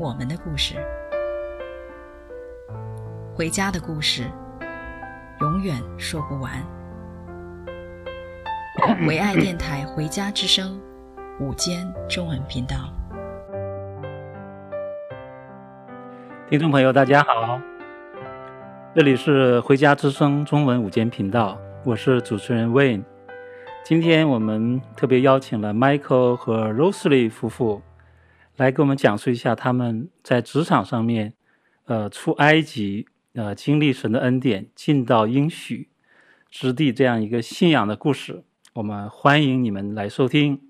我们的故事，回家的故事，永远说不完。唯爱电台《回家之声》午间中文频道，听众朋友，大家好，这里是《回家之声》中文午间频道，我是主持人 Wayne。今天我们特别邀请了 Michael 和 Rosalie 夫妇。来给我们讲述一下他们在职场上面，呃，出埃及，呃，经历神的恩典，进到应许之地这样一个信仰的故事。我们欢迎你们来收听。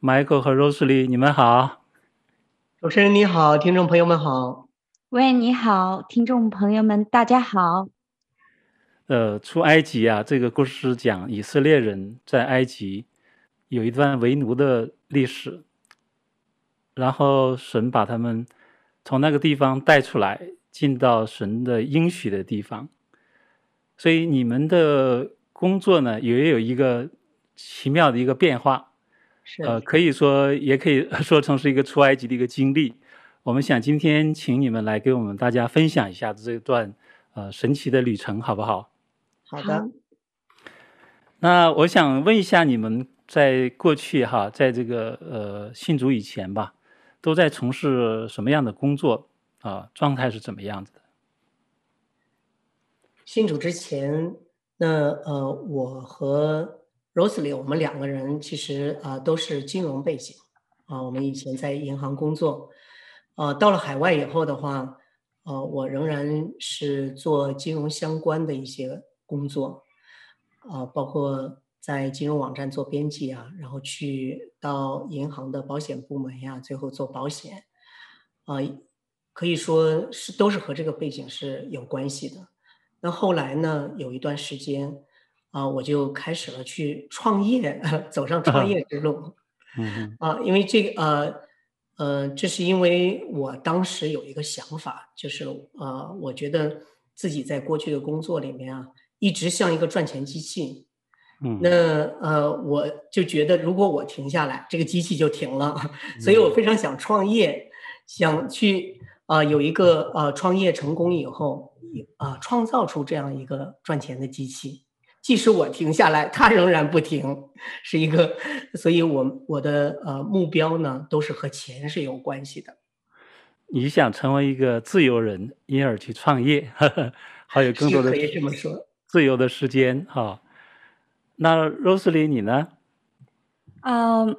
Michael 和 Rosalie，你们好。主持人你好，听众朋友们好。喂，你好，听众朋友们，大家好。呃，出埃及啊，这个故事讲以色列人在埃及有一段为奴的历史。然后神把他们从那个地方带出来，进到神的应许的地方。所以你们的工作呢，也有一个奇妙的一个变化。是，呃，可以说也可以 说成是一个出埃及的一个经历。我们想今天请你们来给我们大家分享一下这段呃神奇的旅程，好不好？好的。那我想问一下你们，在过去哈，在这个呃信主以前吧。都在从事什么样的工作啊？状态是怎么样子的？信主之前，那呃，我和 Rosalie 我们两个人其实啊、都是金融背景啊，我们以前在银行工作，啊，到了海外以后的话，呃，我仍然是做金融相关的一些工作，啊，包括。在金融网站做编辑啊，然后去到银行的保险部门呀，最后做保险，啊、呃，可以说是都是和这个背景是有关系的。那后来呢，有一段时间啊、呃，我就开始了去创业，走上创业之路。嗯啊，因为这个呃呃，这是因为我当时有一个想法，就是呃，我觉得自己在过去的工作里面啊，一直像一个赚钱机器。嗯，那呃，我就觉得如果我停下来，这个机器就停了，所以我。非常想创业，想去啊、呃、有一个呃创业成功以后，啊、呃、创造出这样一个赚钱的机器，即使我停下来，它仍然不停，是一个，所以我我的呃目标呢都是和钱是有关系的。你想成为一个自由人，因而去创业，呵 呵还有更多的可以这么说，自由的时间哈。那 Rosely，你呢？嗯、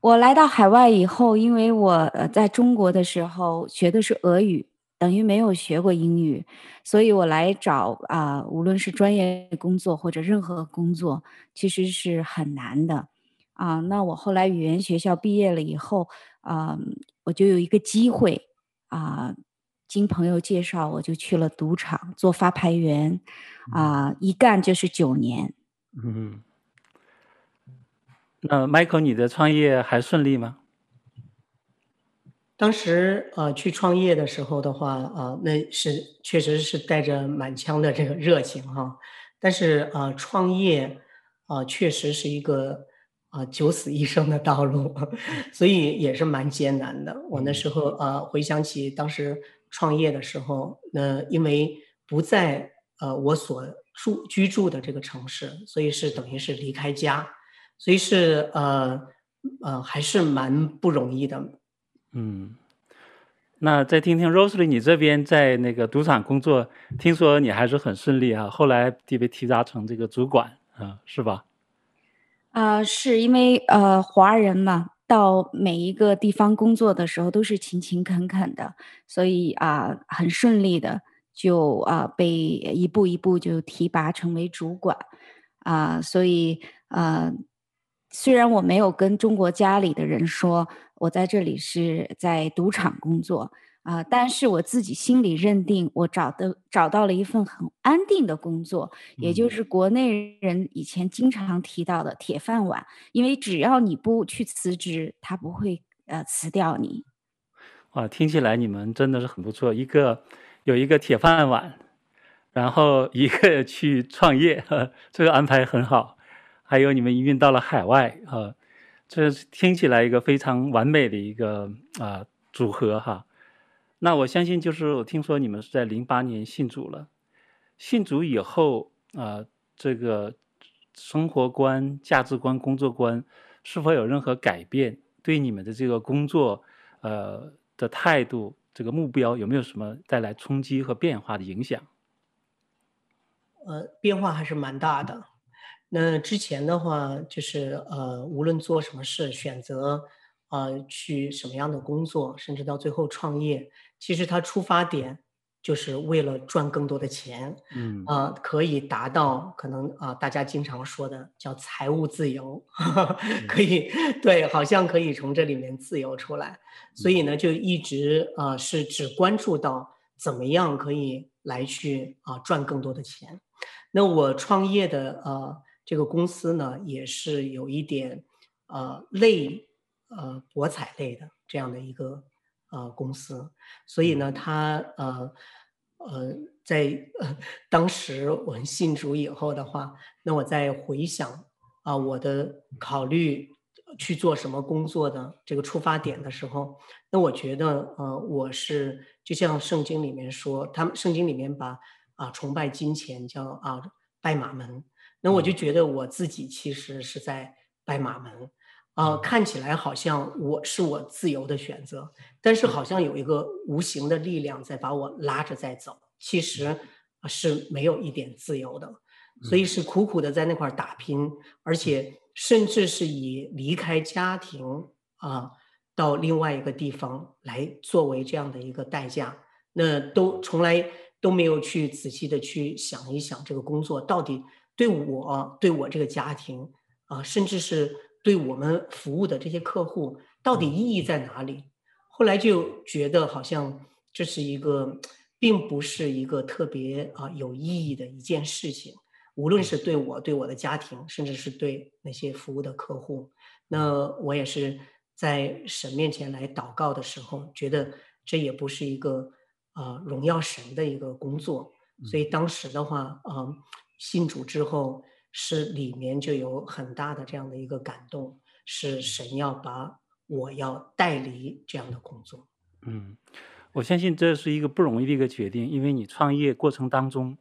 我来到海外以后，因为我在中国的时候学的是俄语，等于没有学过英语，所以我来找啊、无论是专业工作或者任何工作，其实是很难的啊、那我后来语言学校毕业了以后，啊、我就有一个机会啊、经朋友介绍，我就去了赌场做发牌员，啊、一干就是九年。嗯，那 Michael，你的创业还顺利吗？当时呃去创业的时候的话啊、呃，那是确实是带着满腔的这个热情哈。但是啊、呃，创业啊、呃、确实是一个啊、呃、九死一生的道路，所以也是蛮艰难的。我那时候啊、呃、回想起当时创业的时候，那因为不在呃我所。住居住的这个城市，所以是等于是离开家，所以是呃呃还是蛮不容易的。嗯，那再听听 Rosalie，你这边在那个赌场工作，听说你还是很顺利啊，后来就被提拔成这个主管啊，是吧？啊、呃，是因为呃华人嘛，到每一个地方工作的时候都是勤勤恳恳的，所以啊、呃、很顺利的。就啊、呃，被一步一步就提拔成为主管啊、呃，所以呃，虽然我没有跟中国家里的人说我在这里是在赌场工作啊、呃，但是我自己心里认定我找的找到了一份很安定的工作，也就是国内人以前经常提到的铁饭碗，因为只要你不去辞职，他不会呃辞掉你。哇，听起来你们真的是很不错，一个有一个铁饭碗，然后一个去创业，呵，这个安排很好。还有你们移民到了海外，哈，这听起来一个非常完美的一个啊组合哈。那我相信，就是我听说你们是在零八年信主了，信主以后啊，这个生活观、价值观、工作观是否有任何改变？对你们的这个工作，呃的态度，这个目标有没有什么带来冲击和变化的影响？呃，变化还是蛮大的。那之前的话，就是呃，无论做什么事，选择呃去什么样的工作，甚至到最后创业，其实它出发点就是为了赚更多的钱，嗯，啊、呃，可以达到可能啊、呃，大家经常说的叫财务自由，可以对，好像可以从这里面自由出来，所以呢，就一直呃是只关注到怎么样可以来去啊、呃、赚更多的钱。那我创业的呃。这个公司呢，也是有一点，呃，类，呃，博彩类的这样的一个呃公司，所以呢，他呃呃，在、呃、当时我们信主以后的话，那我在回想啊、呃，我的考虑去做什么工作的这个出发点的时候，那我觉得呃，我是就像圣经里面说，他们圣经里面把啊、呃、崇拜金钱叫啊、呃、拜马门。那我就觉得我自己其实是在拜马门，啊、呃，看起来好像我是我自由的选择，但是好像有一个无形的力量在把我拉着在走，其实是没有一点自由的，所以是苦苦的在那块打拼，而且甚至是以离开家庭啊、呃，到另外一个地方来作为这样的一个代价，那都从来都没有去仔细的去想一想这个工作到底。对我，对我这个家庭，啊、呃，甚至是对我们服务的这些客户，到底意义在哪里？后来就觉得好像这是一个，并不是一个特别啊、呃、有意义的一件事情。无论是对我、对我的家庭，甚至是对那些服务的客户，那我也是在神面前来祷告的时候，觉得这也不是一个啊、呃、荣耀神的一个工作。所以当时的话，啊、呃。信主之后，是里面就有很大的这样的一个感动，是神要把我要带离这样的工作。嗯，我相信这是一个不容易的一个决定，因为你创业过程当中，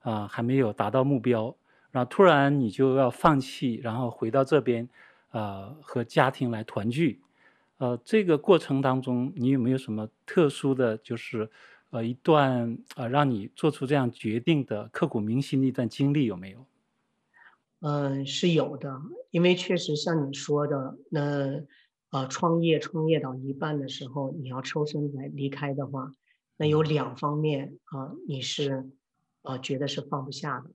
啊、呃、还没有达到目标，然后突然你就要放弃，然后回到这边，啊、呃、和家庭来团聚，呃，这个过程当中你有没有什么特殊的就是？呃，一段呃，让你做出这样决定的刻骨铭心的一段经历有没有？嗯，是有的，因为确实像你说的，那呃，创业创业到一半的时候，你要抽身来离开的话，那有两方面啊、呃，你是呃觉得是放不下的。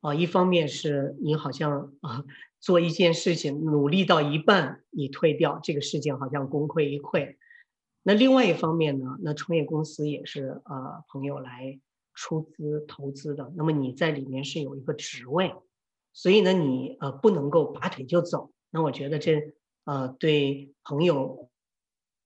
啊、呃，一方面是你好像啊、呃、做一件事情努力到一半，你退掉这个事情，好像功亏一篑。那另外一方面呢，那创业公司也是呃朋友来出资投资的，那么你在里面是有一个职位，所以呢你呃不能够拔腿就走。那我觉得这呃对朋友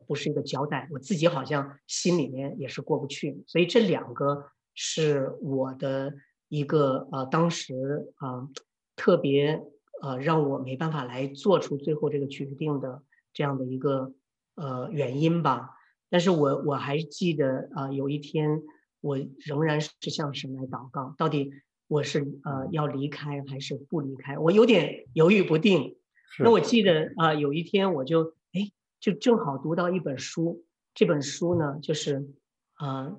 不是一个交代，我自己好像心里面也是过不去。所以这两个是我的一个呃当时啊、呃、特别呃让我没办法来做出最后这个决定的这样的一个。呃，原因吧，但是我我还记得啊、呃，有一天我仍然是向神来祷告，到底我是呃要离开还是不离开？我有点犹豫不定。那我记得啊、呃，有一天我就哎，就正好读到一本书，这本书呢就是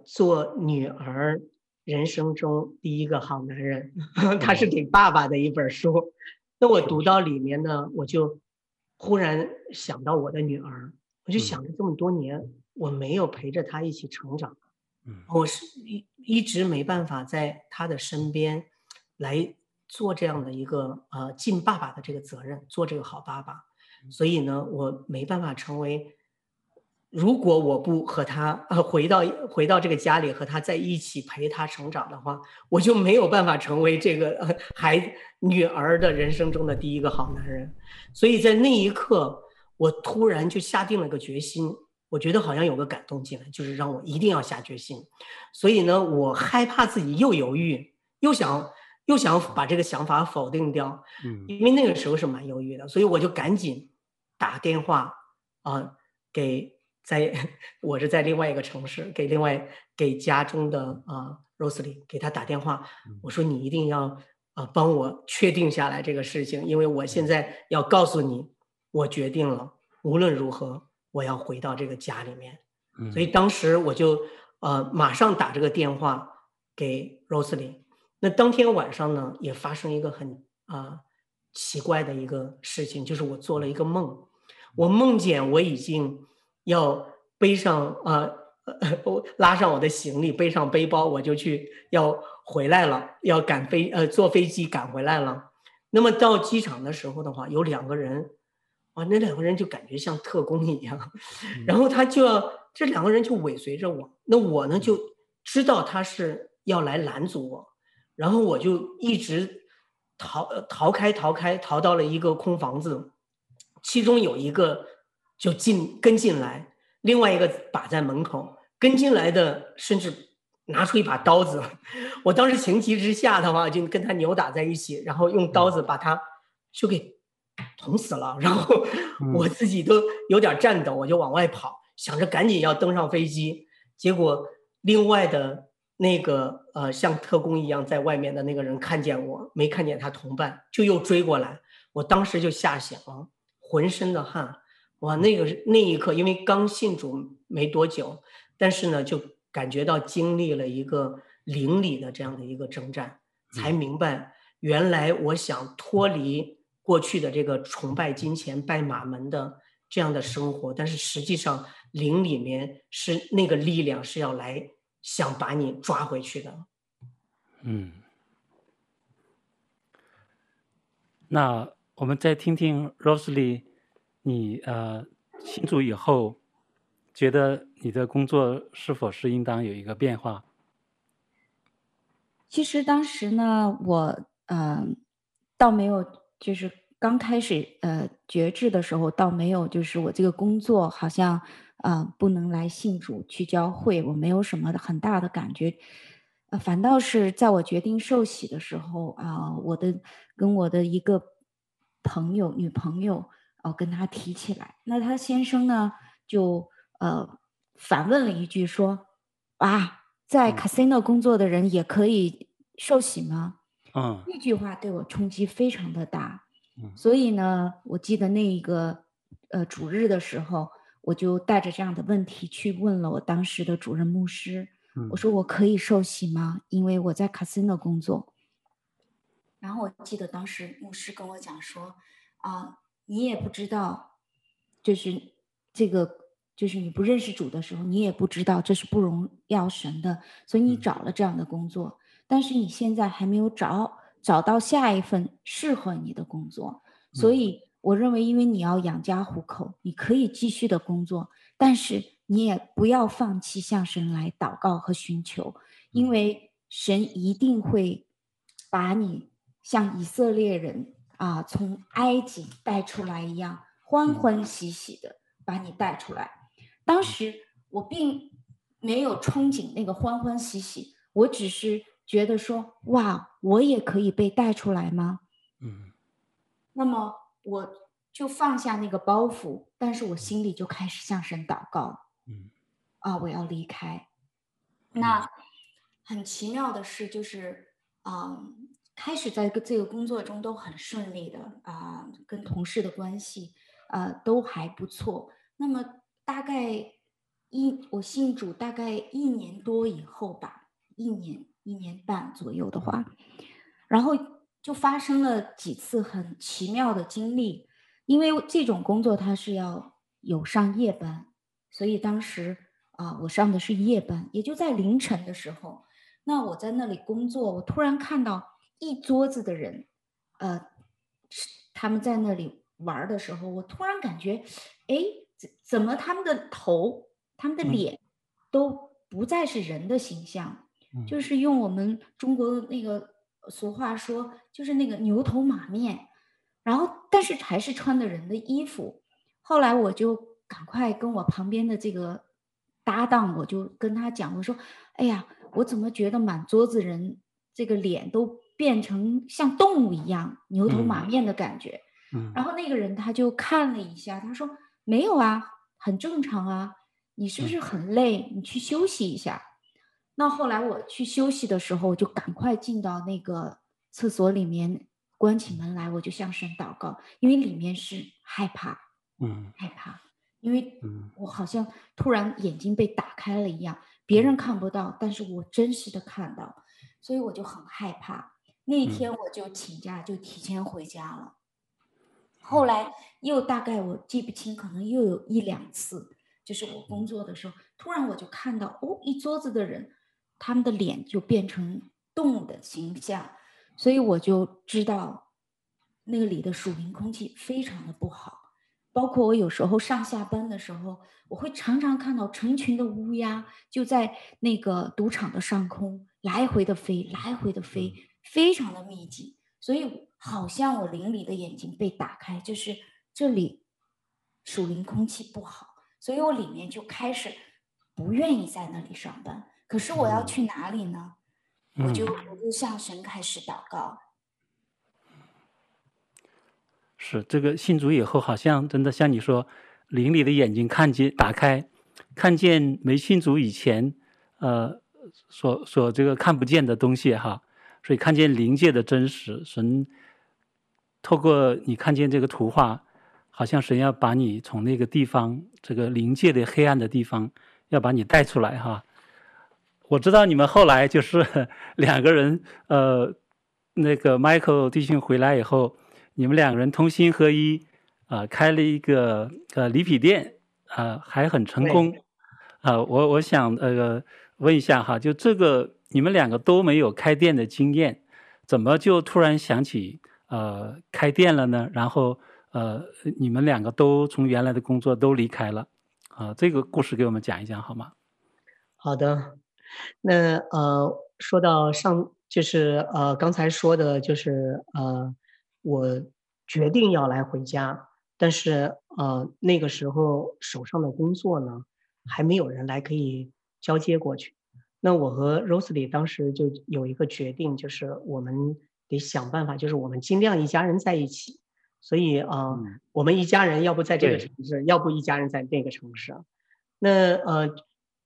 做女儿人生中第一个好男人，他是给爸爸的一本书。那我读到里面呢，我就忽然想到我的女儿。我就想了这么多年，我没有陪着她一起成长，我是一一直没办法在他的身边来做这样的一个呃尽爸爸的这个责任，做这个好爸爸。所以呢，我没办法成为。如果我不和他呃回到回到这个家里和他在一起陪他成长的话，我就没有办法成为这个呃 孩女儿的人生中的第一个好男人。所以在那一刻，我突然就下定了个决心。我觉得好像有个感动进来，就是让我一定要下决心。所以呢，我害怕自己又犹豫，又想又想把这个想法否定掉。嗯，因为那个时候是蛮犹豫的，所以我就赶紧打电话啊、呃、给。在，我是在另外一个城市，给另外给家中的啊 Rosely 给他打电话，我说你一定要啊帮我确定下来这个事情，因为我现在要告诉你，我决定了，无论如何我要回到这个家里面。所以当时我就呃马上打这个电话给 Rosely。那当天晚上呢，也发生一个很啊奇怪的一个事情，就是我做了一个梦，我梦见我已经。要背上啊，呃，拉上我的行李，背上背包，我就去要回来了，要赶飞呃坐飞机赶回来了。那么到机场的时候的话，有两个人，啊，那两个人就感觉像特工一样，然后他就要这两个人就尾随着我，那我呢就知道他是要来拦阻我，然后我就一直逃逃开逃开逃到了一个空房子，其中有一个。就进跟进来，另外一个把在门口跟进来的，甚至拿出一把刀子。我当时情急之下的话，就跟他扭打在一起，然后用刀子把他就给捅死了。然后我自己都有点颤抖，我就往外跑，想着赶紧要登上飞机。结果另外的那个呃像特工一样在外面的那个人看见我，没看见他同伴，就又追过来。我当时就吓醒了，浑身的汗。哇，那个那一刻，因为刚信主没多久，但是呢，就感觉到经历了一个灵里的这样的一个征战，才明白原来我想脱离过去的这个崇拜金钱、拜马门的这样的生活，但是实际上灵里面是那个力量是要来想把你抓回去的。嗯，那我们再听听 Rosely。你呃，信主以后，觉得你的工作是否是应当有一个变化？其实当时呢，我呃，倒没有，就是刚开始呃觉志的时候，倒没有，就是我这个工作好像啊、呃、不能来信主去教会，我没有什么很大的感觉。呃，反倒是在我决定受洗的时候啊、呃，我的跟我的一个朋友，女朋友。哦，跟她提起来，那她先生呢就呃反问了一句说：“啊，在 casino 工作的人也可以受洗吗？”嗯，那句话对我冲击非常的大。嗯，所以呢，我记得那一个呃主日的时候，我就带着这样的问题去问了我当时的主任牧师。嗯，我说我可以受洗吗？因为我在 casino 工作。然后我记得当时牧师跟我讲说啊。你也不知道，就是这个，就是你不认识主的时候，你也不知道这是不荣耀神的，所以你找了这样的工作，但是你现在还没有找找到下一份适合你的工作，所以我认为，因为你要养家糊口，你可以继续的工作，但是你也不要放弃向神来祷告和寻求，因为神一定会把你像以色列人。啊，从埃及带出来一样，欢欢喜喜的把你带出来。当时我并没有憧憬那个欢欢喜喜，我只是觉得说，哇，我也可以被带出来吗？嗯。那么我就放下那个包袱，但是我心里就开始向神祷告。嗯。啊，我要离开。那很奇妙的是就是，嗯。开始在这个工作中都很顺利的啊、呃，跟同事的关系啊、呃、都还不错。那么大概一我信主大概一年多以后吧，一年一年半左右的话，然后就发生了几次很奇妙的经历。因为这种工作它是要有上夜班，所以当时啊、呃、我上的是夜班，也就在凌晨的时候。那我在那里工作，我突然看到。一桌子的人，呃，他们在那里玩的时候，我突然感觉，哎，怎怎么他们的头、他们的脸都不再是人的形象，嗯、就是用我们中国的那个俗话说，就是那个牛头马面，然后但是还是穿的人的衣服。后来我就赶快跟我旁边的这个搭档，我就跟他讲，我说，哎呀，我怎么觉得满桌子人这个脸都变成像动物一样牛头马面的感觉？嗯，然后那个人他就看了一下，他说没有啊，很正常啊，你是不是很累？你去休息一下。那后来我去休息的时候，我就赶快进到那个厕所里面，关起门来，我就向神祷告，因为里面是害怕，嗯，害怕，因为我好像突然眼睛被打开了一样，别人看不到，但是我真实的看到，所以我就很害怕。那天我就请假，就提前回家了。后来又大概我记不清，可能又有一两次，就是我工作的时候，突然我就看到哦，一桌子的人，他们的脸就变成动物的形象，所以我就知道那个里的属灵空气非常的不好。包括我有时候上下班的时候，我会常常看到成群的乌鸦就在那个赌场的上空来回的飞，来回的飞，非常的密集，所以。好像我灵里的眼睛被打开，就是这里属灵空气不好，所以我里面就开始不愿意在那里上班。可是我要去哪里呢？嗯、我就我就向神开始祷告。是这个信主以后，好像真的像你说，灵里的眼睛看见打开，看见没信主以前，呃，所所这个看不见的东西哈，所以看见灵界的真实，神。透过你看见这个图画，好像神要把你从那个地方，这个灵界的黑暗的地方，要把你带出来哈。我知道你们后来就是 两个人，呃，那个 Michael 弟兄回来以后，你们两个人同心合一，啊、呃，开了一个呃礼品店，啊、呃，还很成功。啊、呃，我我想呃问一下哈，就这个你们两个都没有开店的经验，怎么就突然想起？呃，开店了呢，然后呃，你们两个都从原来的工作都离开了，啊、呃，这个故事给我们讲一讲好吗？好的，那呃，说到上就是呃刚才说的就是呃，我决定要来回家，但是呃那个时候手上的工作呢还没有人来可以交接过去，那我和 Rosely 当时就有一个决定，就是我们。得想办法，就是我们尽量一家人在一起，所以啊，呃嗯、我们一家人要不在这个城市，要不一家人在那个城市。那呃，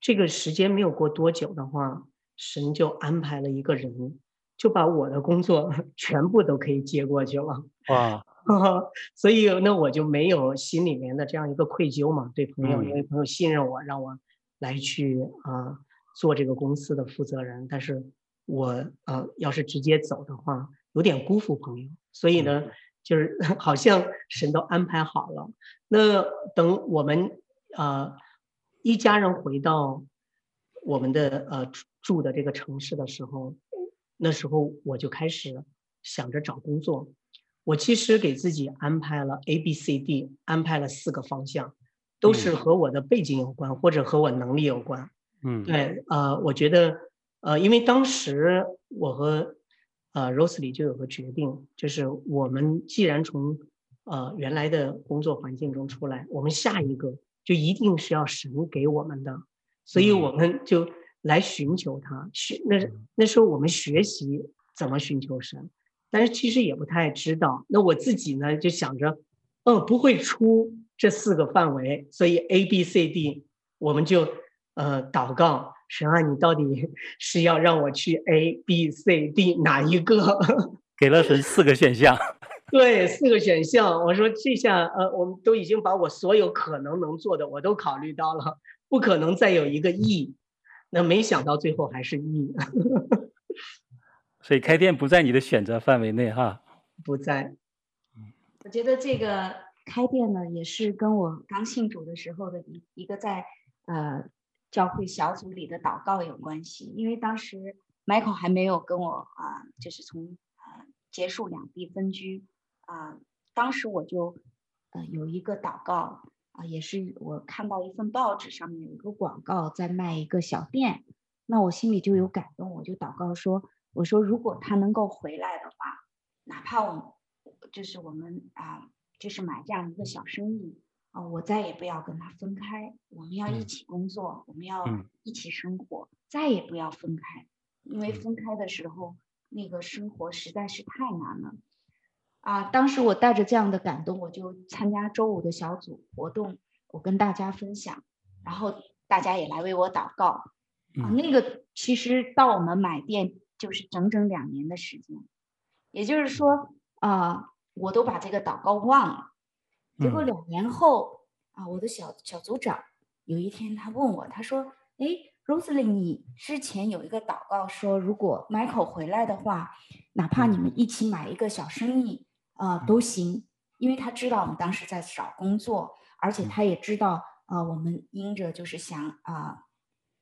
这个时间没有过多久的话，神就安排了一个人，就把我的工作 全部都可以接过去了。哇！所以那我就没有心里面的这样一个愧疚嘛，对朋友，嗯、因为朋友信任我，让我来去啊、呃、做这个公司的负责人，但是。我呃，要是直接走的话，有点辜负朋友，所以呢，就是 好像神都安排好了。那等我们呃一家人回到我们的呃住的这个城市的时候，那时候我就开始想着找工作。我其实给自己安排了 A、B、C、D，安排了四个方向，都是和我的背景有关，或者和我能力有关。嗯，对，呃，我觉得。呃，因为当时我和呃 Rosely 就有个决定，就是我们既然从呃原来的工作环境中出来，我们下一个就一定是要神给我们的，所以我们就来寻求他。学那那时候我们学习怎么寻求神，但是其实也不太知道。那我自己呢就想着，嗯，不会出这四个范围，所以 A B C D 我们就呃祷告。神啊，你到底 是要让我去 A、B、C、D 哪一个？给了神四个选项。对，四个选项。我说这下，呃，我们都已经把我所有可能能做的我都考虑到了，不可能再有一个 E。那没想到最后还是 E。所以开店不在你的选择范围内哈？不在。我觉得这个开店呢，也是跟我刚信主的时候的一一个在呃。教会小组里的祷告有关系，因为当时 Michael 还没有跟我啊，就是从呃结束两地分居啊、呃，当时我就呃有一个祷告啊、呃，也是我看到一份报纸上面有一个广告在卖一个小店，那我心里就有感动，我就祷告说，我说如果他能够回来的话，哪怕我就是我们啊、呃，就是买这样一个小生意。哦，我再也不要跟他分开，我们要一起工作，嗯、我们要一起生活，嗯、再也不要分开，因为分开的时候，那个生活实在是太难了。啊，当时我带着这样的感动，我就参加周五的小组活动，我跟大家分享，然后大家也来为我祷告。啊，那个其实到我们买店就是整整两年的时间，也就是说，啊，我都把这个祷告忘了。结果两年后啊，我的小小组长有一天他问我，他说：“哎，Rosely，你之前有一个祷告说，如果 Michael 回来的话，哪怕你们一起买一个小生意啊都行，因为他知道我们当时在找工作，而且他也知道啊，我们因着就是想啊，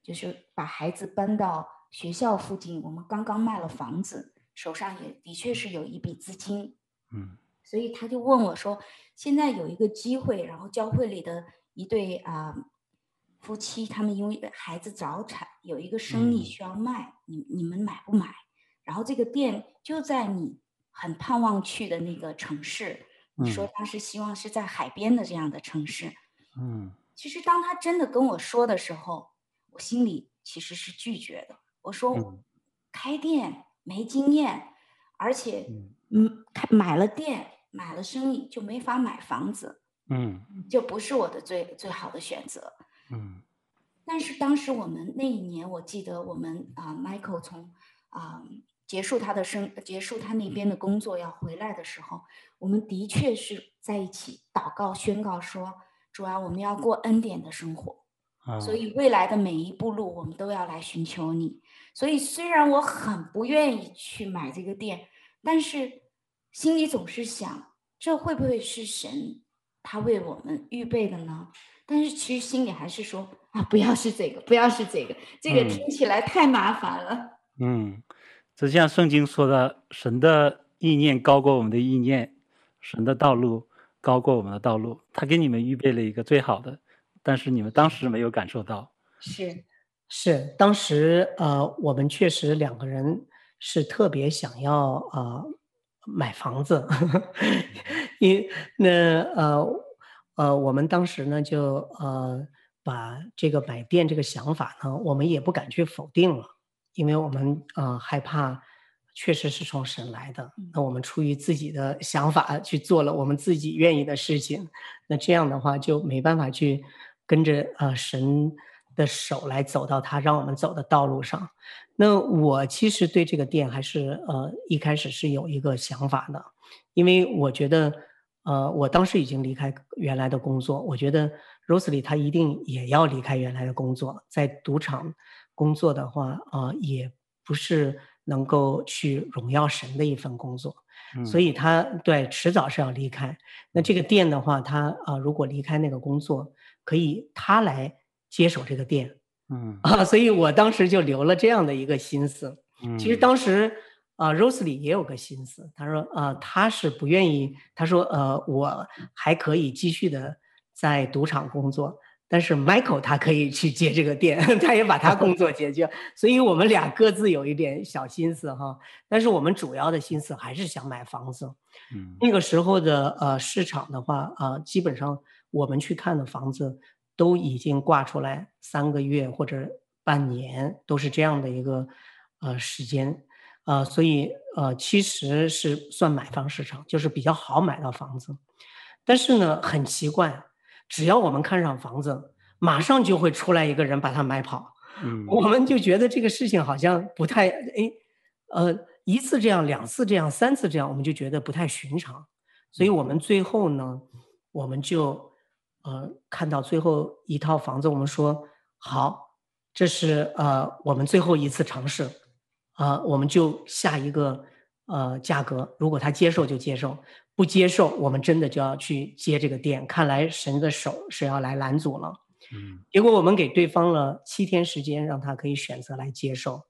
就是把孩子搬到学校附近，我们刚刚卖了房子，手上也的确是有一笔资金，嗯。”所以他就问我说：“现在有一个机会，然后教会里的一对啊、呃、夫妻，他们因为孩子早产，有一个生意需要卖，你你们买不买？然后这个店就在你很盼望去的那个城市，你说当时希望是在海边的这样的城市。嗯，其实当他真的跟我说的时候，我心里其实是拒绝的。我说我开店没经验，而且嗯，开买了店。”买了生意就没法买房子，嗯，就不是我的最最好的选择，嗯。但是当时我们那一年，我记得我们啊、呃，Michael 从啊、呃、结束他的生结束他那边的工作要回来的时候，我们的确是在一起祷告宣告说，主啊，我们要过恩典的生活，啊，所以未来的每一步路我们都要来寻求你。所以虽然我很不愿意去买这个店，但是。心里总是想，这会不会是神他为我们预备的呢？但是其实心里还是说啊，不要是这个，不要是这个，这个听起来太麻烦了。嗯，就像圣经说的，神的意念高过我们的意念，神的道路高过我们的道路。他给你们预备了一个最好的，但是你们当时没有感受到。是，是，当时呃，我们确实两个人是特别想要呃。买房子，因那呃呃，我们当时呢就呃把这个买店这个想法呢，我们也不敢去否定了，因为我们呃害怕，确实是从神来的。那我们出于自己的想法去做了我们自己愿意的事情，那这样的话就没办法去跟着呃神的手来走到他让我们走的道路上。那我其实对这个店还是呃一开始是有一个想法的，因为我觉得呃我当时已经离开原来的工作，我觉得 Rosely 他一定也要离开原来的工作，在赌场工作的话啊、呃、也不是能够去荣耀神的一份工作，嗯、所以他对迟早是要离开。那这个店的话，他啊、呃、如果离开那个工作，可以他来接手这个店。嗯啊，所以我当时就留了这样的一个心思。嗯，其实当时啊，Rosely 也有个心思，他说啊，他是不愿意，他说呃，我还可以继续的在赌场工作，但是 Michael 他可以去接这个店，他也把他工作解决。所以我们俩各自有一点小心思哈，但是我们主要的心思还是想买房子。嗯，那个时候的呃市场的话啊，基本上我们去看的房子。都已经挂出来三个月或者半年，都是这样的一个呃时间，呃，所以呃其实是算买方市场，就是比较好买到房子。但是呢，很奇怪，只要我们看上房子，马上就会出来一个人把它买跑。嗯，我们就觉得这个事情好像不太哎，呃，一次这样，两次这样，三次这样，我们就觉得不太寻常。所以我们最后呢，我们就。呃，看到最后一套房子，我们说好，这是呃我们最后一次尝试，啊、呃，我们就下一个呃价格，如果他接受就接受，不接受我们真的就要去接这个店。看来神的手是要来拦阻了。嗯，结果我们给对方了七天时间，让他可以选择来接受。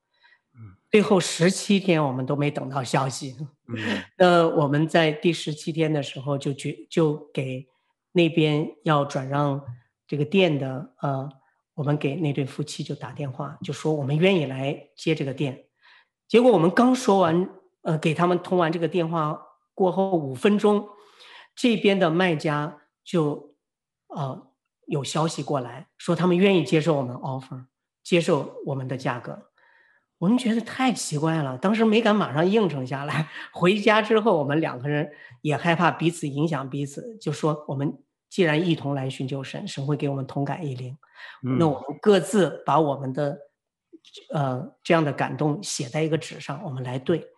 嗯，最后十七天我们都没等到消息。嗯，那我们在第十七天的时候就决就给那边要转让这个店的呃，我们给那对夫妻就打电话，就说我们愿意来接这个店。结果我们刚说完，呃，给他们通完这个电话过后五分钟，这边的卖家就呃有消息过来说他们愿意接受我们 offer，接受我们的价格。我们觉得太奇怪了，当时没敢马上应承下来。回家之后，我们两个人也害怕彼此影响彼此，就说我们既然一同来寻求神，神会给我们同感一灵。嗯、那我们各自把我们的呃这样的感动写在一个纸上，我们来对。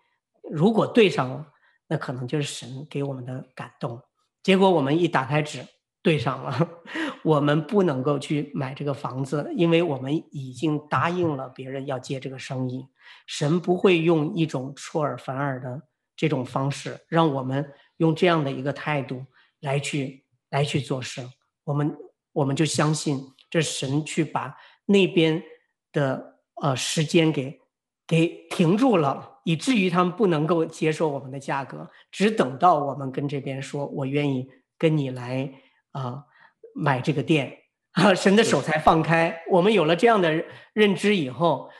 如果对上了，那可能就是神给我们的感动。结果我们一打开纸。对上了，我们不能够去买这个房子，因为我们已经答应了别人要接这个生意。神不会用一种出尔反尔的这种方式，让我们用这样的一个态度来去来去做事。我们我们就相信，这神去把那边的呃时间给给停住了，以至于他们不能够接受我们的价格，只等到我们跟这边说，我愿意跟你来。啊，买这个店，啊，神的手才放开。我们有了这样的认知以后，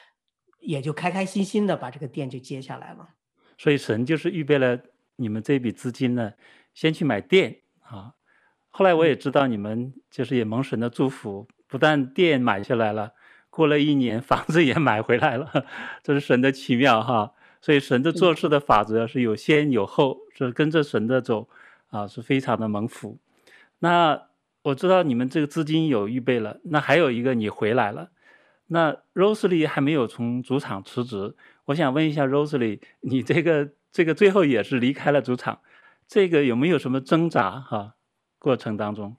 也就开开心心的把这个店就接下来了。所以神就是预备了你们这笔资金呢，先去买店啊。后来我也知道你们就是也蒙神的祝福，不但店买下来了，过了一年房子也买回来了，这是神的奇妙哈。所以神的做事的法则是有先有后，是跟着神的走啊，是非常的蒙福。那我知道你们这个资金有预备了，那还有一个你回来了，那 Rosely 还没有从主场辞职，我想问一下 Rosely，你这个这个最后也是离开了主场，这个有没有什么挣扎哈、啊？过程当中？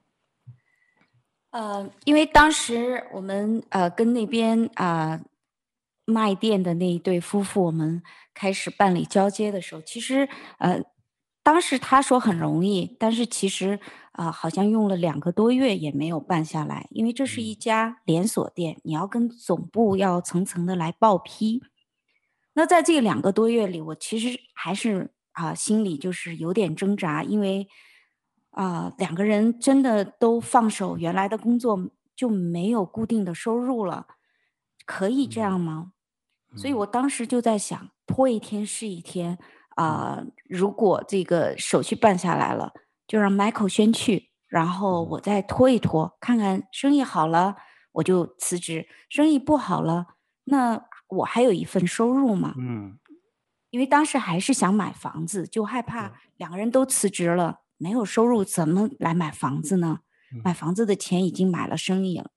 呃，因为当时我们呃跟那边啊、呃、卖店的那一对夫妇，我们开始办理交接的时候，其实呃。当时他说很容易，但是其实啊、呃，好像用了两个多月也没有办下来，因为这是一家连锁店，你要跟总部要层层的来报批。那在这两个多月里，我其实还是啊、呃，心里就是有点挣扎，因为啊、呃，两个人真的都放手原来的工作，就没有固定的收入了，可以这样吗？所以我当时就在想，拖一天是一天。啊、呃，如果这个手续办下来了，就让 Michael 先去，然后我再拖一拖，看看生意好了，我就辞职；生意不好了，那我还有一份收入嘛。嗯，因为当时还是想买房子，就害怕两个人都辞职了，没有收入，怎么来买房子呢？买房子的钱已经买了生意了，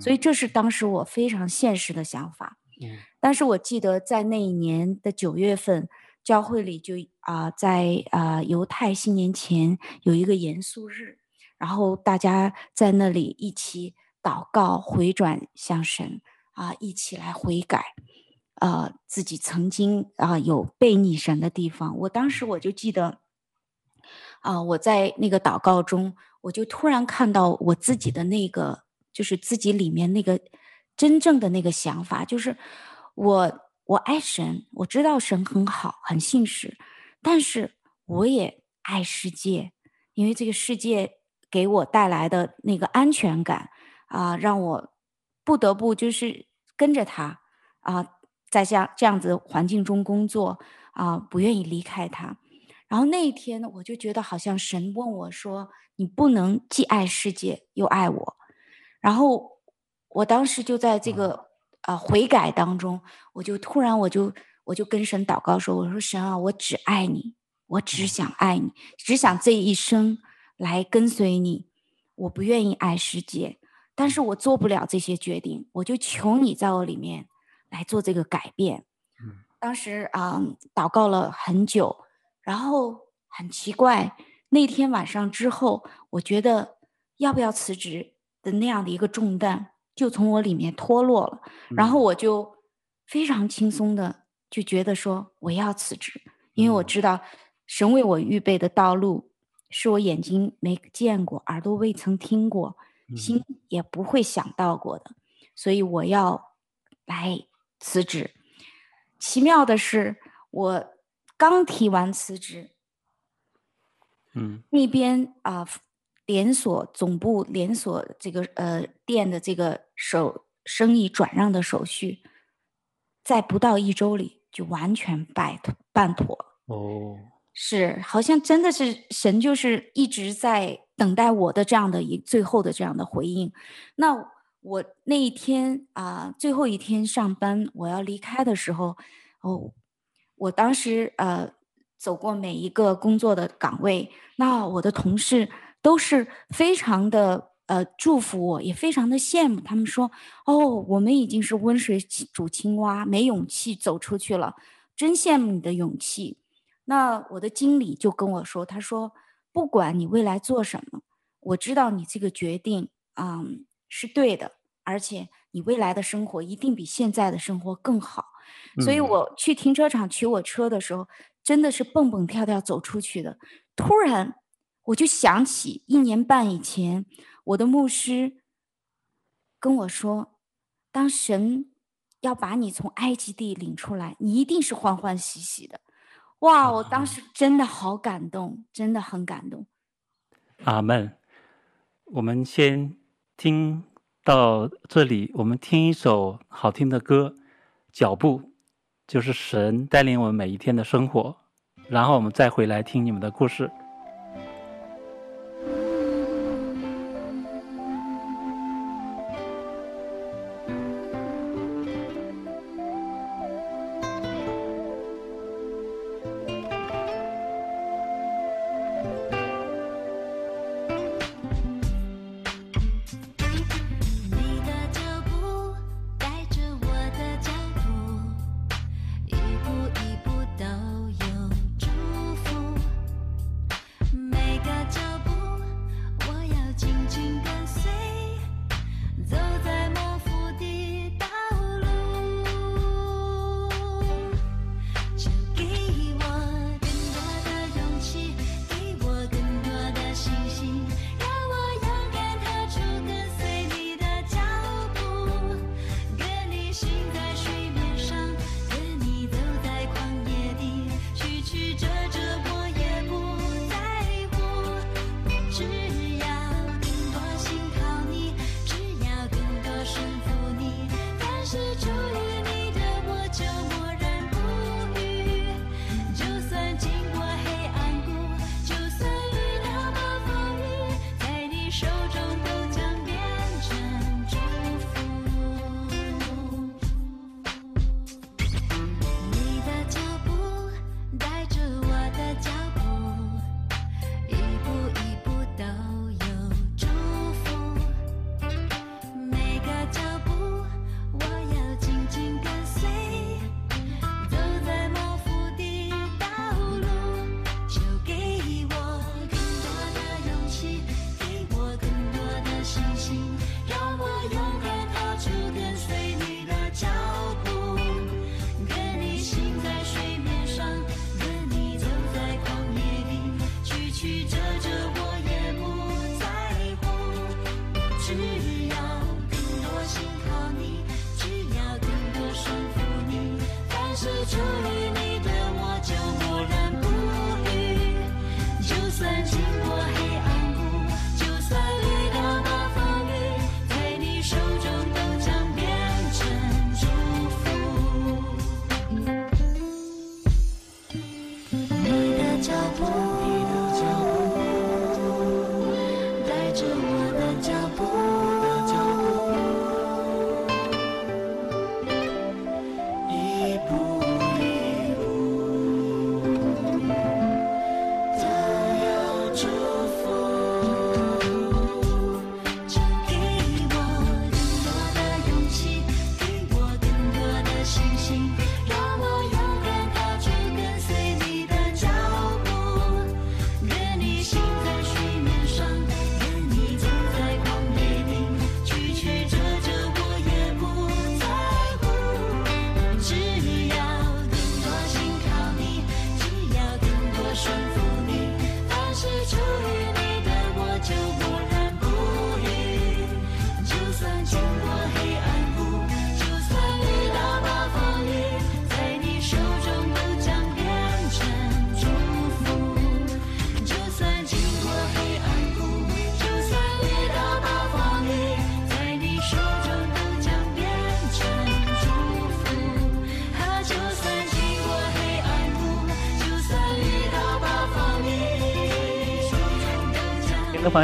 所以这是当时我非常现实的想法。嗯，但是我记得在那一年的九月份。教会里就啊、在啊、犹太新年前有一个严肃日，然后大家在那里一起祷告、回转向神啊、一起来悔改，啊、自己曾经啊、有悖逆神的地方。我当时我就记得，啊、我在那个祷告中，我就突然看到我自己的那个，就是自己里面那个真正的那个想法，就是我。我爱神，我知道神很好，很信实，但是我也爱世界，因为这个世界给我带来的那个安全感啊、呃，让我不得不就是跟着他啊、呃，在像这样子环境中工作啊、呃，不愿意离开他。然后那一天呢，我就觉得好像神问我说：“你不能既爱世界又爱我。”然后我当时就在这个。啊、呃，悔改当中，我就突然，我就我就跟神祷告说：“我说神啊，我只爱你，我只想爱你，只想这一生来跟随你，我不愿意爱世界，但是我做不了这些决定，我就求你在我里面来做这个改变。”当时啊、呃，祷告了很久，然后很奇怪，那天晚上之后，我觉得要不要辞职的那样的一个重担。就从我里面脱落了，然后我就非常轻松的就觉得说我要辞职，因为我知道神为我预备的道路是我眼睛没见过、耳朵未曾听过、心也不会想到过的，所以我要来辞职。奇妙的是，我刚提完辞职，嗯，那边啊、呃，连锁总部连锁这个呃店的这个手生意转让的手续，在不到一周里就完全办办妥。哦，是，好像真的是神就是一直在等待我的这样的一最后的这样的回应。那我那一天啊、呃，最后一天上班，我要离开的时候，哦，我当时呃走过每一个工作的岗位，那我的同事都是非常的。呃，祝福我，也非常的羡慕。他们说：“哦，我们已经是温水煮青蛙，没勇气走出去了，真羡慕你的勇气。”那我的经理就跟我说：“他说，不管你未来做什么，我知道你这个决定，嗯，是对的，而且你未来的生活一定比现在的生活更好。嗯。所以我去停车场取我车的时候，真的是蹦蹦跳跳走出去的。突然，我就想起一年半以前。”我的牧师跟我说：“当神要把你从埃及地领出来，你一定是欢欢喜喜的。”哇！我当时真的好感动，真的很感动。阿门。我们先听到这里，我们听一首好听的歌，《脚步》，就是神带领我们每一天的生活，然后我们再回来听你们的故事。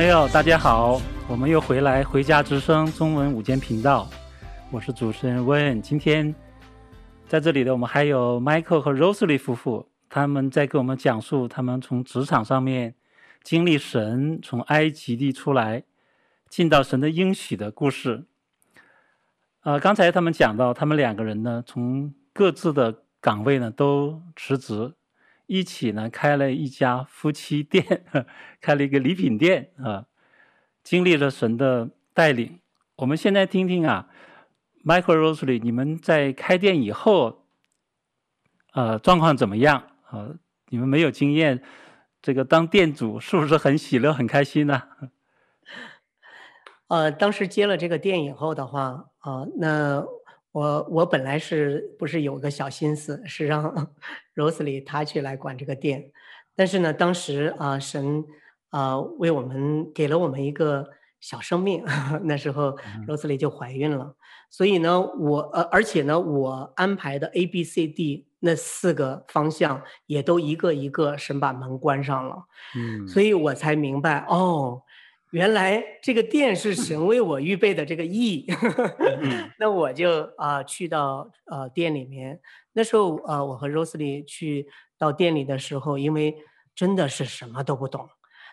朋友，大家好，我们又回来《回家之声》中文午间频道，我是主持人温。今天在这里的我们还有 Michael 和 Rosely 夫妇，他们在给我们讲述他们从职场上面经历神从埃及地出来，进到神的应许的故事。呃，刚才他们讲到，他们两个人呢，从各自的岗位呢都辞职。一起呢开了一家夫妻店，开了一个礼品店啊，经历了神的带领。我们现在听听啊，Michael Rosely，你们在开店以后，呃，状况怎么样啊？你们没有经验，这个当店主是不是很喜乐、很开心呢？呃，当时接了这个店以后的话，啊、那。我我本来是不是有个小心思，是让 Rosely 她去来管这个店，但是呢，当时啊，神啊为我们给了我们一个小生命，那时候 Rosely 就怀孕了，所以呢，我呃，而且呢，我安排的 A B C D 那四个方向也都一个一个神把门关上了，嗯，所以我才明白哦。原来这个店是神为我预备的这个义，那我就啊、呃、去到呃店里面。那时候呃我和 Rosely 去到店里的时候，因为真的是什么都不懂。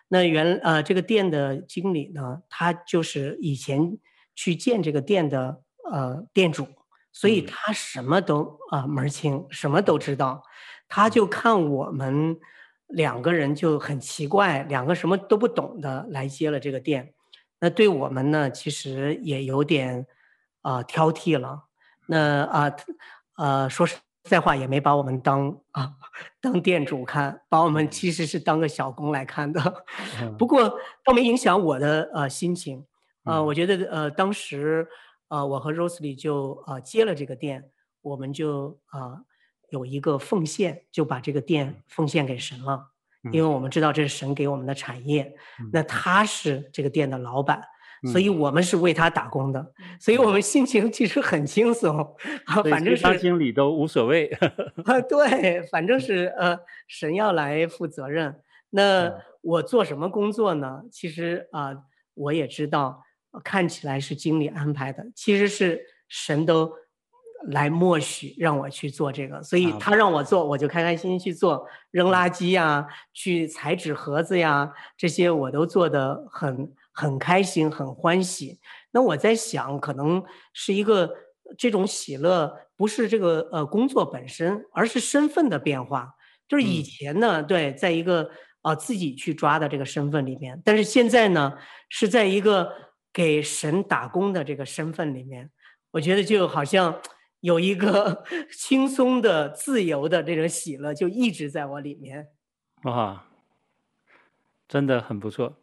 那原呃这个店的经理呢，他就是以前去见这个店的呃店主，所以他什么都啊、呃、门儿清，什么都知道。他就看我们。两个人就很奇怪，两个什么都不懂的来接了这个店，那对我们呢，其实也有点啊、呃、挑剔了。那啊呃，呃说实在话，也没把我们当啊当店主看，把我们其实是当个小工来看的。不过倒没影响我的呃心情啊、呃。我觉得呃当时呃我和 Rosely 就啊接了这个店，我们就啊。有一个奉献，就把这个店奉献给神了，因为我们知道这是神给我们的产业，嗯、那他是这个店的老板，嗯、所以我们是为他打工的，嗯、所以我们心情其实很轻松，啊，反正是当经理都无所谓，啊，对，反正是呃，神要来负责任，那我做什么工作呢？其实啊、呃，我也知道，看起来是经理安排的，其实是神都。来默许让我去做这个，所以他让我做，我就开开心心去做，扔垃圾呀，去裁纸盒子呀，这些我都做得很很开心，很欢喜。那我在想，可能是一个这种喜乐，不是这个呃工作本身，而是身份的变化。就是以前呢，对，在一个啊、呃、自己去抓的这个身份里面，但是现在呢，是在一个给神打工的这个身份里面，我觉得就好像。有一个 轻松的、自由的这种喜乐，就一直在我里面。哇，真的很不错。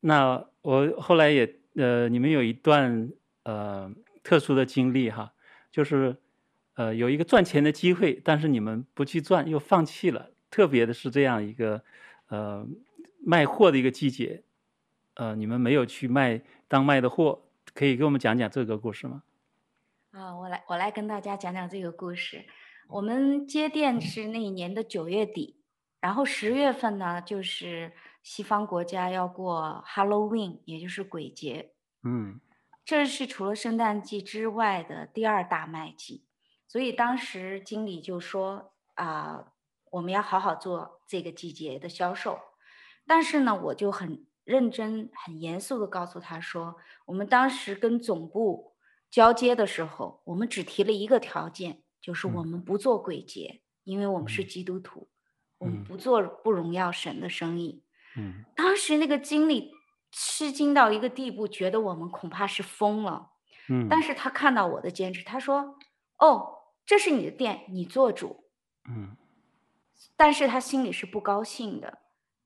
那我后来也呃，你们有一段呃特殊的经历哈，就是呃有一个赚钱的机会，但是你们不去赚，又放弃了。特别的是这样一个呃卖货的一个季节，呃，你们没有去卖当卖的货，可以给我们讲讲这个故事吗？啊，我来，我来跟大家讲讲这个故事。我们接电是那一年的九月底，然后十月份呢，就是西方国家要过 Halloween，也就是鬼节。嗯，这是除了圣诞季之外的第二大卖季，所以当时经理就说啊，我们要好好做这个季节的销售。但是呢，我就很认真、很严肃地告诉他说，我们当时跟总部。交接的时候，我们只提了一个条件，就是我们不做鬼节，嗯、因为我们是基督徒，嗯、我们不做不荣耀神的生意。嗯，当时那个经理吃惊到一个地步，觉得我们恐怕是疯了。嗯，但是他看到我的坚持，他说：“哦，这是你的店，你做主。”嗯，但是他心里是不高兴的。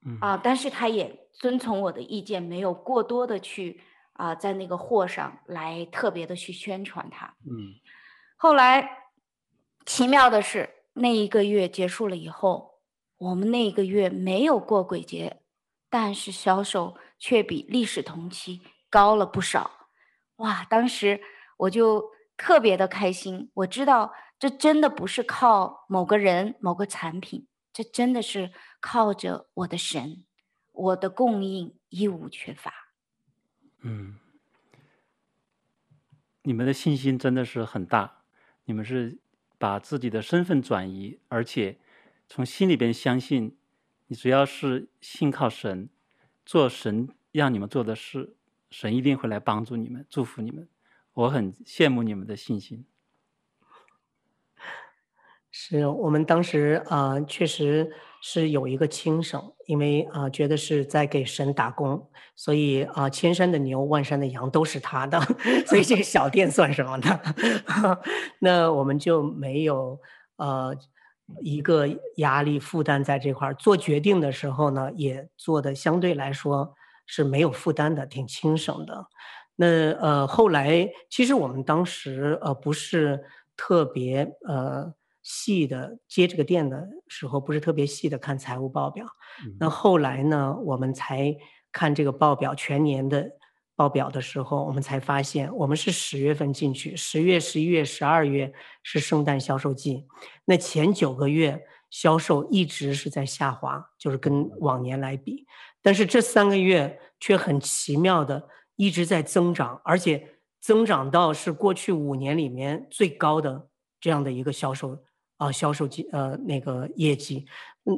嗯啊，但是他也遵从我的意见，没有过多的去。啊，在那个货上来特别的去宣传它。嗯，后来奇妙的是，那一个月结束了以后，我们那一个月没有过鬼节，但是销售却比历史同期高了不少。哇，当时我就特别的开心。我知道这真的不是靠某个人、某个产品，这真的是靠着我的神。我的供应一无缺乏。嗯，你们的信心真的是很大，你们是把自己的身份转移，而且从心里边相信，你只要是信靠神，做神让你们做的事，神一定会来帮助你们，祝福你们。我很羡慕你们的信心。是我们当时啊、确实是有一个轻省，因为啊、觉得是在给神打工，所以啊、千山的牛，万山的羊都是他的，所以这个小店算什么呢？那我们就没有呃一个压力负担在这块儿，做决定的时候呢，也做的相对来说是没有负担的，挺轻省的。那呃，后来其实我们当时呃不是特别呃。细的接这个店的时候，不是特别细的看财务报表。那后来呢，我们才看这个报表全年的报表的时候，我们才发现，我们是十月份进去，十月、十一月、十二月是圣诞销售季，那前九个月销售一直是在下滑，就是跟往年来比。但是这三个月却很奇妙的一直在增长，而且增长到是过去五年里面最高的这样的一个销售。啊，销售绩呃那个业绩，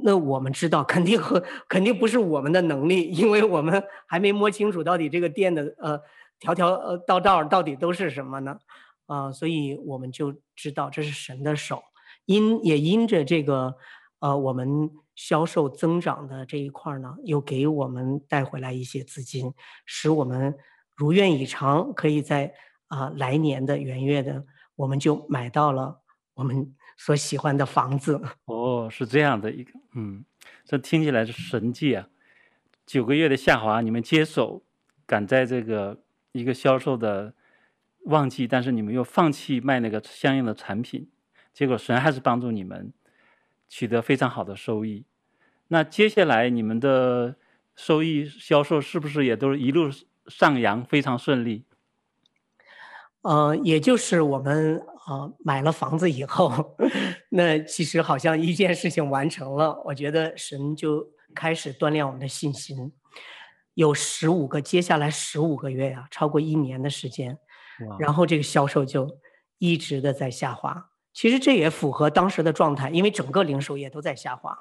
那我们知道肯定和肯定不是我们的能力，因为我们还没摸清楚到底这个店的呃条条呃道道到底都是什么呢？啊、所以我们就知道这是神的手，因也因着这个呃我们销售增长的这一块呢，又给我们带回来一些资金，使我们如愿以偿，可以在啊、来年的元月的我们就买到了我们。所喜欢的房子 哦，是这样的一个，嗯，这听起来是神迹啊！九个月的下滑，你们接手，赶在这个一个销售的旺季，但是你们又放弃卖那个相应的产品，结果神还是帮助你们取得非常好的收益。那接下来你们的收益销售是不是也都是一路上扬，非常顺利？呃，也就是我们呃买了房子以后，那其实好像一件事情完成了。我觉得神就开始锻炼我们的信心。有十五个，接下来十五个月呀、啊，超过一年的时间，然后这个销售就一直的在下滑。其实这也符合当时的状态，因为整个零售业都在下滑，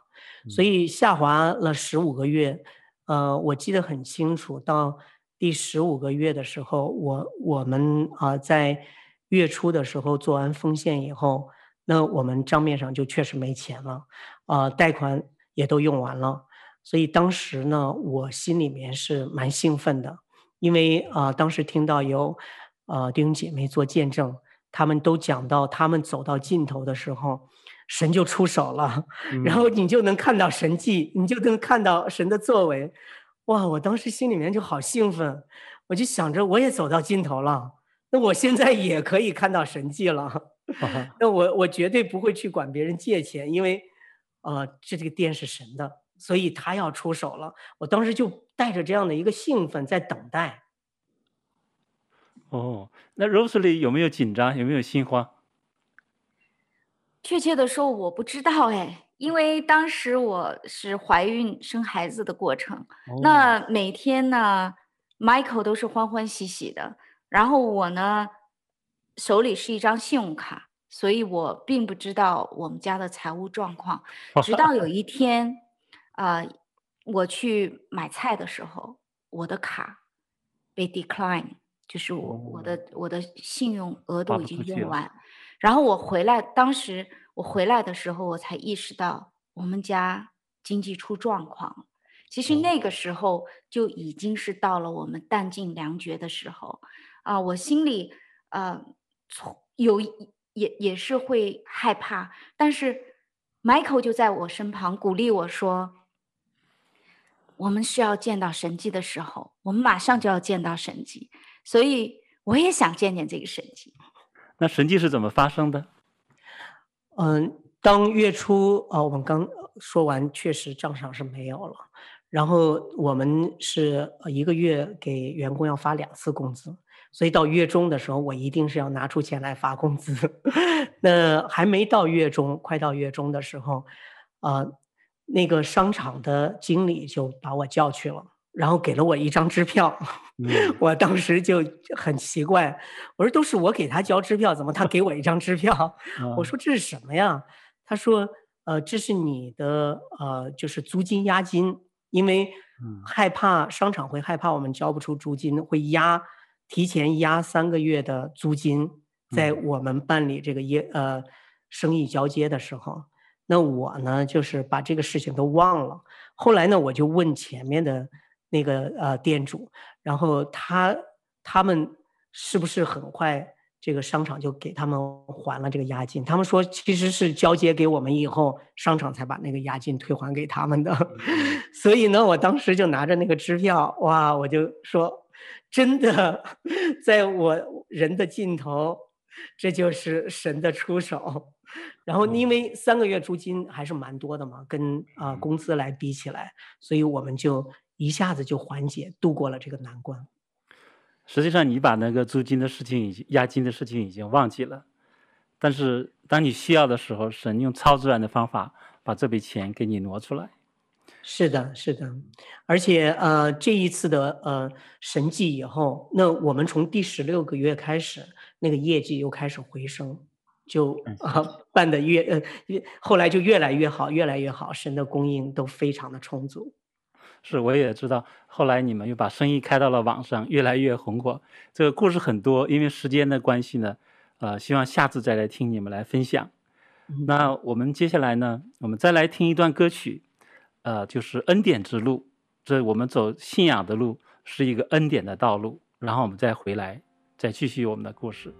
所以下滑了十五个月。呃，我记得很清楚，到。第十五个月的时候，我我们啊在月初的时候做完奉献以后，那我们账面上就确实没钱了，啊贷款也都用完了，所以当时呢，我心里面是蛮兴奋的，因为啊当时听到有啊弟兄姐妹做见证，他们都讲到他们走到尽头的时候，神就出手了，嗯、然后你就能看到神迹，你就能看到神的作为。哇！我当时心里面就好兴奋，我就想着我也走到尽头了，那我现在也可以看到神迹了。那我我绝对不会去管别人借钱，因为，呃，这这个店是神的，所以他要出手了。我当时就带着这样的一个兴奋在等待。哦，那 Rosely 有没有紧张？有没有心慌？确切的说，我不知道哎。因为当时我是怀孕生孩子的过程，哦、那每天呢，Michael 都是欢欢喜喜的，然后我呢手里是一张信用卡，所以我并不知道我们家的财务状况。直到有一天，啊、呃，我去买菜的时候，我的卡被 decline，就是我、哦、我的我的信用额度已经用完，然后我回来，当时。我回来的时候，我才意识到我们家经济出状况。其实那个时候就已经是到了我们弹尽粮绝的时候啊！我心里呃，有也也是会害怕，但是 Michael 就在我身旁鼓励我说：“我们需要见到神迹的时候，我们马上就要见到神迹。”所以我也想见见这个神迹。那神迹是怎么发生的？嗯，当月初啊，我们刚说完，确实账上是没有了。然后我们是一个月给员工要发两次工资，所以到月中的时候，我一定是要拿出钱来发工资。那还没到月中，快到月中的时候，啊，那个商场的经理就把我叫去了，然后给了我一张支票。嗯、我当时就很奇怪，我说都是我给他交支票，怎么他给我一张支票？嗯、我说这是什么呀？他说呃，这是你的呃，就是租金押金，因为害怕商场会害怕我们交不出租金，会压提前押三个月的租金，在我们办理这个业呃生意交接的时候。那我呢，就是把这个事情都忘了。后来呢，我就问前面的那个呃店主，然后他他们是不是很快这个商场就给他们还了这个押金？他们说其实是交接给我们以后，商场才把那个押金退还给他们的。所以呢，我当时就拿着那个支票，哇，我就说，真的，在我人的尽头，这就是神的出手。然后，因为三个月租金还是蛮多的嘛，跟啊、呃、工资来比起来，所以我们就一下子就缓解，度过了这个难关。实际上，你把那个租金的事情、已经押金的事情已经忘记了，但是当你需要的时候，神用超自然的方法把这笔钱给你挪出来。是的，是的，而且呃，这一次的呃神迹以后，那我们从第十六个月开始，那个业绩又开始回升。就啊，办的越呃，后来就越来越好，越来越好，神的供应都非常的充足。是，我也知道，后来你们又把生意开到了网上，越来越红火。这个故事很多，因为时间的关系呢，呃，希望下次再来听你们来分享。嗯、那我们接下来呢，我们再来听一段歌曲，呃，就是恩典之路。这我们走信仰的路是一个恩典的道路，然后我们再回来，再继续我们的故事。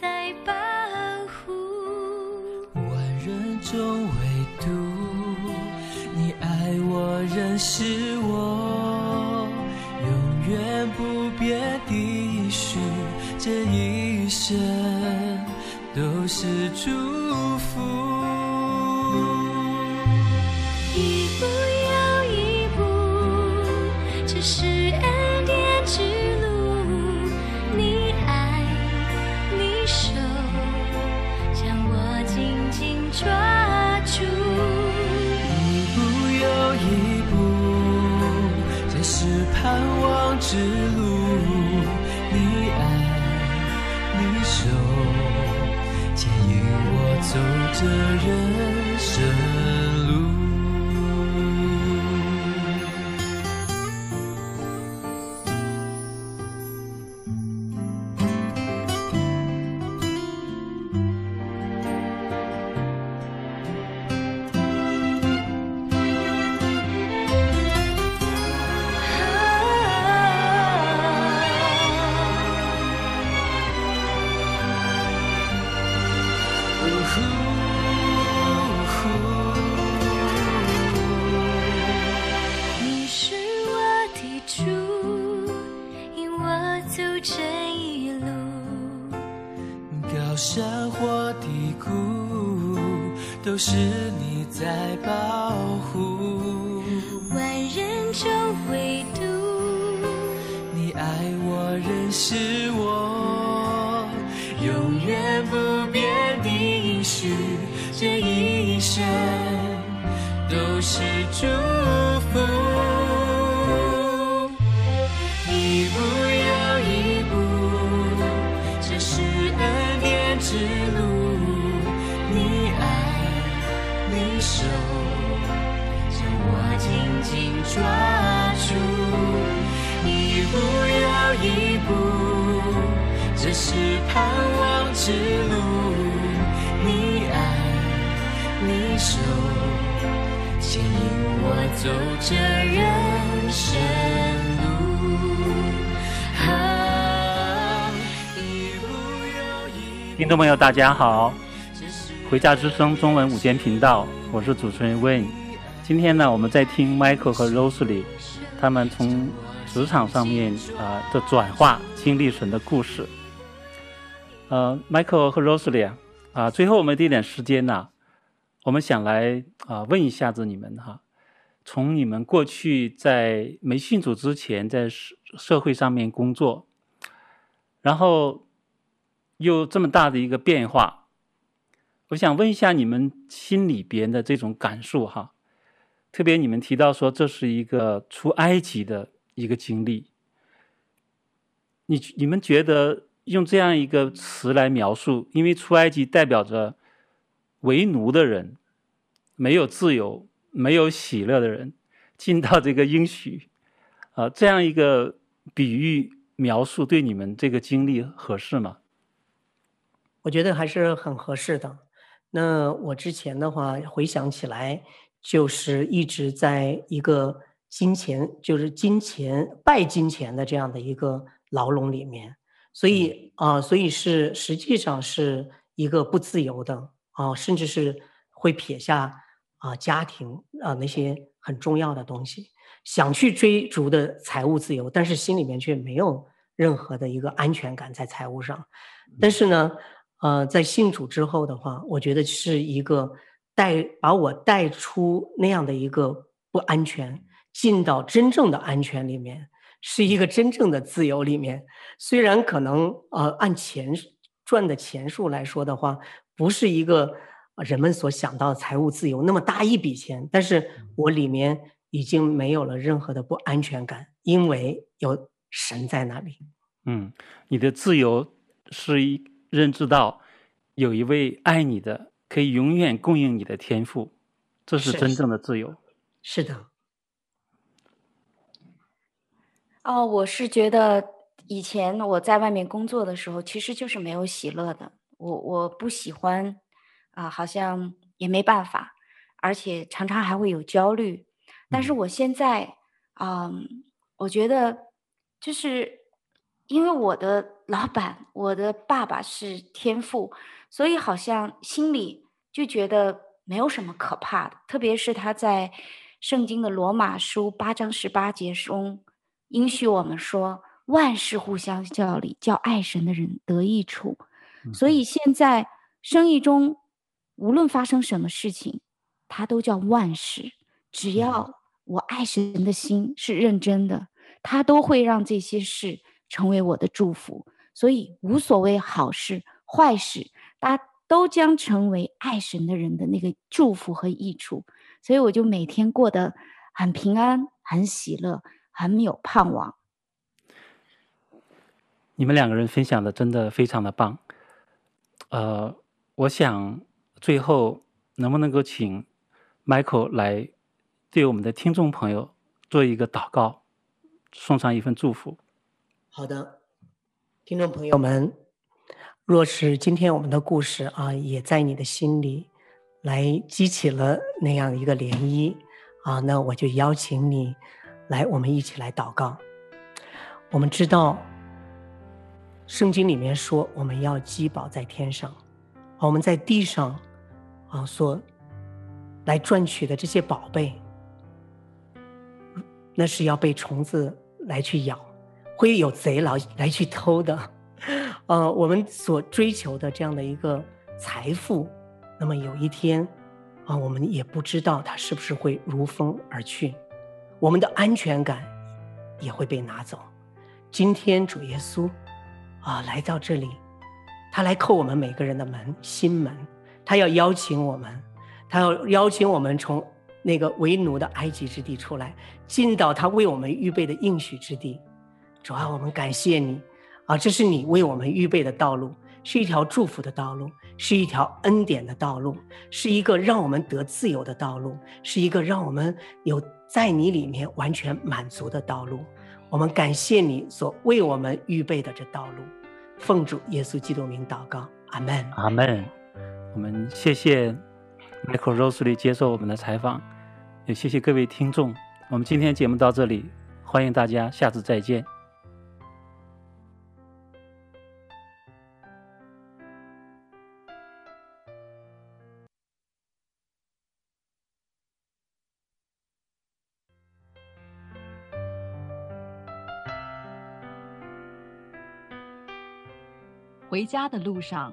在保护。万人中唯独你爱我，认识我，永远不变的许这一生。这一生都是祝福，一步又一步，这是恩典之路。你爱，你手将我紧紧抓住，一步又一步，这是盼望之路。走这人生路。啊，一步又一步。听众朋友，大家好，回家之声中文午间频道，我是主持人 Wayne。今天呢，我们在听 Michael 和 Rosely 他们从职场上面啊、呃、的转化，经历神的故事。呃，Michael 和 Rosely 啊，啊，最后我们这点时间呢，我们想来啊问一下子你们哈，从你们过去在没信主之前，在社社会上面工作，然后又这么大的一个变化，我想问一下你们心里边的这种感受哈。特别你们提到说这是一个出埃及的一个经历，你你们觉得用这样一个词来描述，因为出埃及代表着为奴的人，没有自由、没有喜乐的人进到这个应许，啊，这样一个比喻描述对你们这个经历合适吗？我觉得还是很合适的。那我之前的话回想起来。就是一直在一个金钱，就是金钱拜金钱的这样的一个牢笼里面，所以啊、呃，所以是实际上是一个不自由的啊、呃，甚至是会撇下啊、呃、家庭啊、呃、那些很重要的东西，想去追逐的财务自由，但是心里面却没有任何的一个安全感在财务上。但是呢，呃，在信主之后的话，我觉得是一个。带把我带出那样的一个不安全，进到真正的安全里面，是一个真正的自由里面。虽然可能呃按钱赚的钱数来说的话，不是一个人们所想到的财务自由那么大一笔钱，但是我里面已经没有了任何的不安全感，因为有神在那里。嗯，你的自由是一认知到有一位爱你的。可以永远供应你的天赋，这是真正的自由。是，是的。哦，我是觉得以前我在外面工作的时候，其实就是没有喜乐的。我我不喜欢啊、呃，好像也没办法，而且常常还会有焦虑。但是我现在，嗯，嗯，我觉得就是因为我的老板，我的爸爸是天赋，所以好像心里。就觉得没有什么可怕的，特别是他在圣经的罗马书八章十八节中应许我们说，万事互相效力，叫爱神的人得益处。所以现在生意中无论发生什么事情，它都叫万事。只要我爱神的心是认真的，他都会让这些事成为我的祝福。所以无所谓好事坏事，大家。都将成为爱神的人的那个祝福和益处，所以我就每天过得很平安、很喜乐、很有盼望。你们两个人分享的真的非常的棒。呃，我想最后能不能够请 Michael 来对我们的听众朋友做一个祷告，送上一份祝福。好的，听众朋友们。若是今天我们的故事啊，也在你的心里来激起了那样一个涟漪啊，那我就邀请你来，我们一起来祷告。我们知道圣经里面说，我们要积宝在天上，我们在地上啊所来赚取的这些宝贝，那是要被虫子来去咬，会有贼来来去偷的。呃，我们所追求的这样的一个财富，那么有一天，啊、我们也不知道它是不是会如风而去，我们的安全感也会被拿走。今天主耶稣啊、来到这里，他来叩我们每个人的门，心门，他要邀请我们，他要邀请我们从那个为奴的埃及之地出来，进到他为我们预备的应许之地。主啊，我们感谢你。啊，这是你为我们预备的道路，是一条祝福的道路，是一条恩典的道路，是一个让我们得自由的道路，是一个让我们有在你里面完全满足的道路。我们感谢你所为我们预备的这道路，奉主耶稣基督名祷告，阿门，阿门。我们谢谢 Michael Rosely 接受我们的采访，也谢谢各位听众。我们今天节目到这里，欢迎大家下次再见。回家的路上，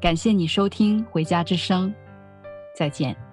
感谢你收听《回家之声》，再见。